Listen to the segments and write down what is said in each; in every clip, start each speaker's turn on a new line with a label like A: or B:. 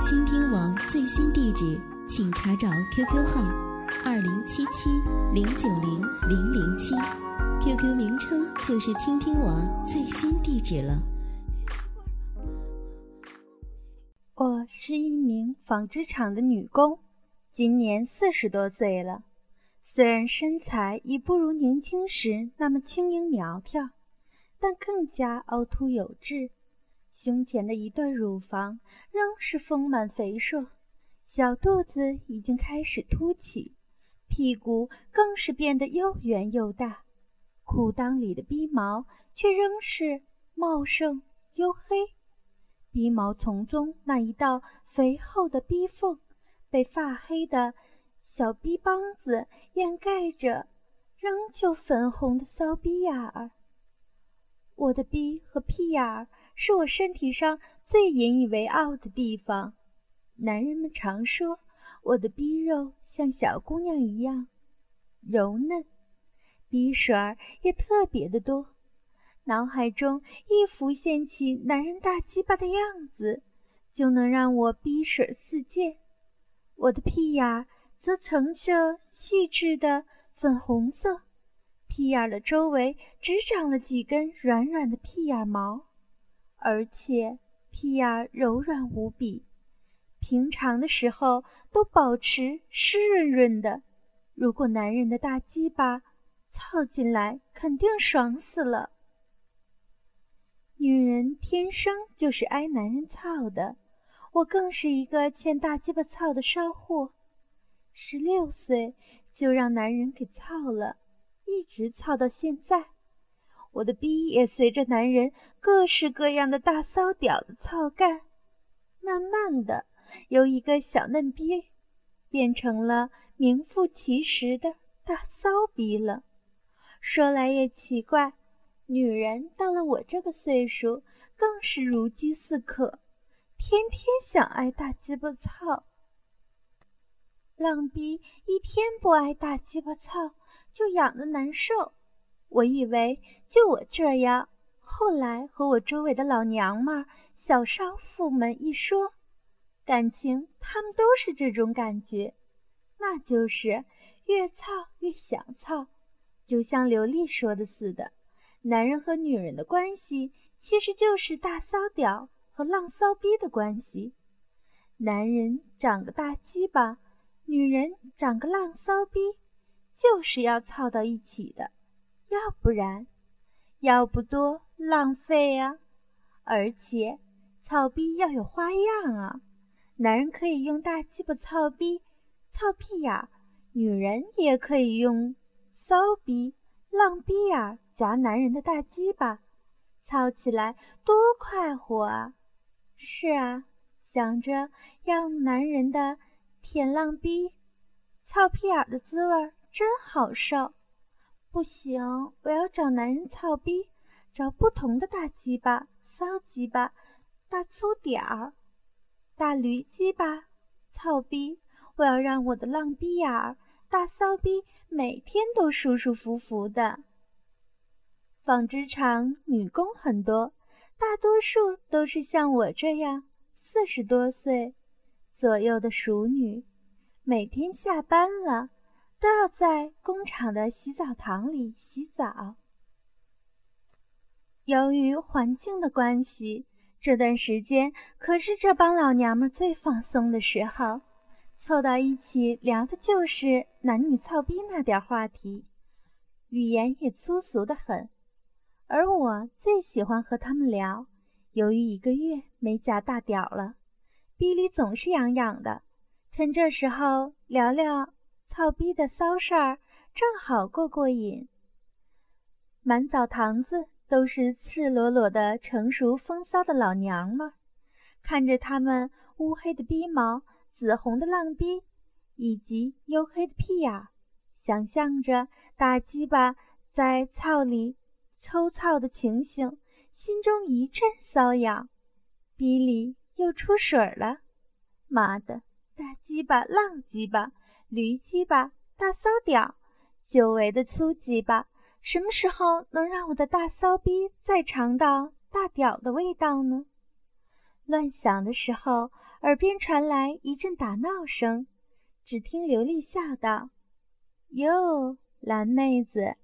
A: 倾听网最新地址，请查找 QQ 号二零七七零九零零零七，QQ 名称就是倾听网最新地址了。
B: 我是一名纺织厂的女工，今年四十多岁了。虽然身材已不如年轻时那么轻盈苗条，但更加凹凸有致。胸前的一对乳房仍是丰满肥硕，小肚子已经开始凸起，屁股更是变得又圆又大。裤裆里的逼毛却仍是茂盛黝黑。鼻毛丛中那一道肥厚的逼缝，被发黑的小逼帮子掩盖着，仍旧粉红的骚逼眼儿。我的逼和屁眼儿是我身体上最引以为傲的地方。男人们常说我的逼肉像小姑娘一样柔嫩，逼水儿也特别的多。脑海中一浮现起男人大鸡巴的样子，就能让我逼水四溅。我的屁眼儿则呈着细致的粉红色，屁眼儿的周围只长了几根软软的屁眼毛，而且屁眼柔软无比，平常的时候都保持湿润润的。如果男人的大鸡巴操进来，肯定爽死了。女人天生就是挨男人操的，我更是一个欠大鸡巴操的骚货。十六岁就让男人给操了，一直操到现在。我的逼也随着男人各式各样的大骚屌的操干，慢慢的由一个小嫩逼，变成了名副其实的大骚逼了。说来也奇怪。女人到了我这个岁数，更是如饥似渴，天天想挨大鸡巴操。浪逼一天不挨大鸡巴操，就痒得难受。我以为就我这样，后来和我周围的老娘们、小少妇们一说，感情他们都是这种感觉，那就是越操越想操，就像刘丽说的似的。男人和女人的关系，其实就是大骚屌和浪骚逼的关系。男人长个大鸡巴，女人长个浪骚逼，就是要操到一起的，要不然，要不多浪费啊！而且，操逼要有花样啊！男人可以用大鸡巴操逼、操屁眼，女人也可以用骚逼。浪逼眼儿夹男人的大鸡巴，操起来多快活啊！是啊，想着让男人的舔浪逼、操屁眼的滋味真好受。不行，我要找男人操逼，找不同的大鸡巴、骚鸡巴、大粗点儿、大驴鸡巴、操逼。我要让我的浪逼眼儿。大骚逼每天都舒舒服服的。纺织厂女工很多，大多数都是像我这样四十多岁左右的熟女，每天下班了都要在工厂的洗澡堂里洗澡。由于环境的关系，这段时间可是这帮老娘们最放松的时候。凑到一起聊的就是男女操逼那点话题，语言也粗俗的很，而我最喜欢和他们聊。由于一个月没夹大屌了，逼里总是痒痒的，趁这时候聊聊操逼的骚事儿，正好过过瘾。满澡堂子都是赤裸裸的成熟风骚的老娘们，看着他们乌黑的逼毛。紫红的浪逼，以及黝黑的屁眼，想象着大鸡巴在操里抽操的情形，心中一阵瘙痒，逼里又出水了。妈的，大鸡巴、浪鸡巴、驴鸡巴、大骚屌，久违的粗鸡巴，什么时候能让我的大骚逼再尝到大屌的味道呢？乱想的时候，耳边传来一阵打闹声。只听刘丽笑道：“哟，蓝妹子，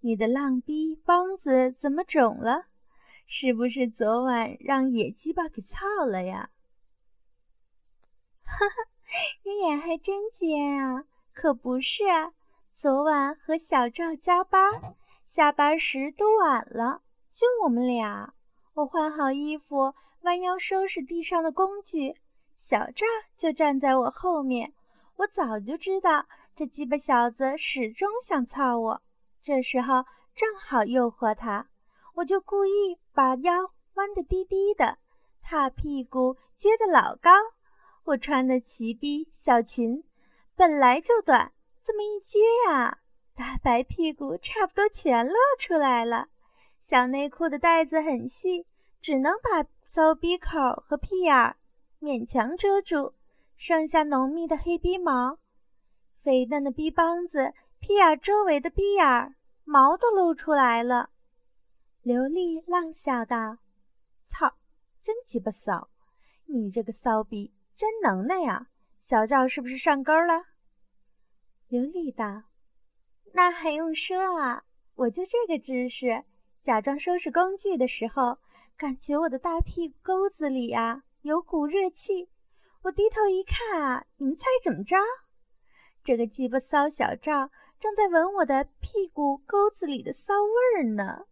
B: 你的浪逼帮子怎么肿了？是不是昨晚让野鸡巴给操了呀？”哈哈，你眼还真尖啊！可不是啊，昨晚和小赵加班，下班时都晚了，就我们俩。我换好衣服，弯腰收拾地上的工具，小赵就站在我后面。我早就知道这鸡巴小子始终想操我，这时候正好诱惑他，我就故意把腰弯得低低的，他屁股撅得老高。我穿的齐逼小裙本来就短，这么一撅呀，大白屁股差不多全露出来了。小内裤的带子很细，只能把骚逼口和屁眼儿勉强遮住。剩下浓密的黑逼毛，肥嫩的逼帮子，屁眼周围的逼眼儿毛都露出来了。刘丽浪笑道：“操，真鸡巴骚！你这个骚逼真能耐呀！小赵是不是上钩了？”刘丽道：“那还用说啊！我就这个姿势，假装收拾工具的时候，感觉我的大屁股沟子里啊有股热气。”我低头一看啊，你们猜怎么着？这个鸡巴骚小赵正在闻我的屁股沟子里的骚味儿呢。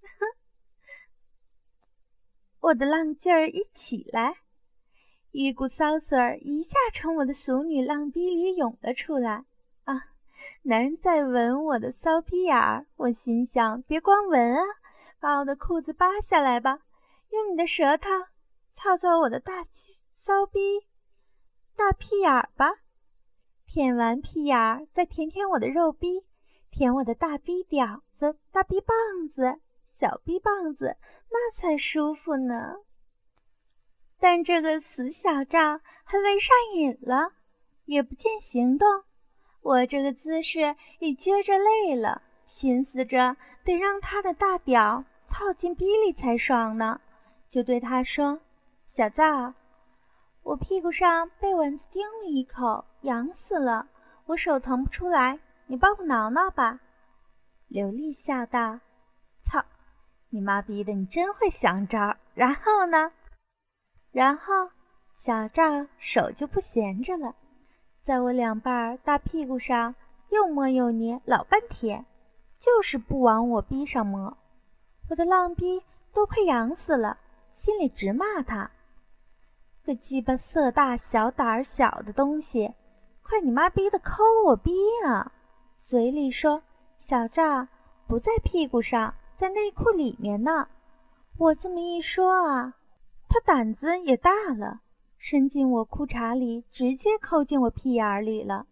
B: 我的浪劲儿一起来，一股骚水儿一下从我的熟女浪逼里涌了出来。啊，男人在闻我的骚逼眼儿，我心想：别光闻啊，把我的裤子扒下来吧，用你的舌头操操我的大。骚逼，大屁眼儿吧！舔完屁眼儿，再舔舔我的肉逼，舔我的大逼屌子、大逼棒子、小逼棒子，那才舒服呢。但这个死小赵还未上瘾了，也不见行动。我这个姿势已撅着累了，寻思着得让他的大屌操进逼里才爽呢，就对他说：“小赵。”我屁股上被蚊子叮了一口，痒死了。我手腾不出来，你帮我挠挠吧。刘丽笑道：“操，你妈逼的，你真会想招。”然后呢？然后小赵手就不闲着了，在我两瓣大屁股上又摸又捏老半天，就是不往我逼上摸。我的浪逼都快痒死了，心里直骂他。个鸡巴色大小胆儿小的东西，快你妈逼的抠我逼啊！嘴里说小赵不在屁股上，在内裤里面呢。我这么一说啊，他胆子也大了，伸进我裤衩里，直接抠进我屁眼里了。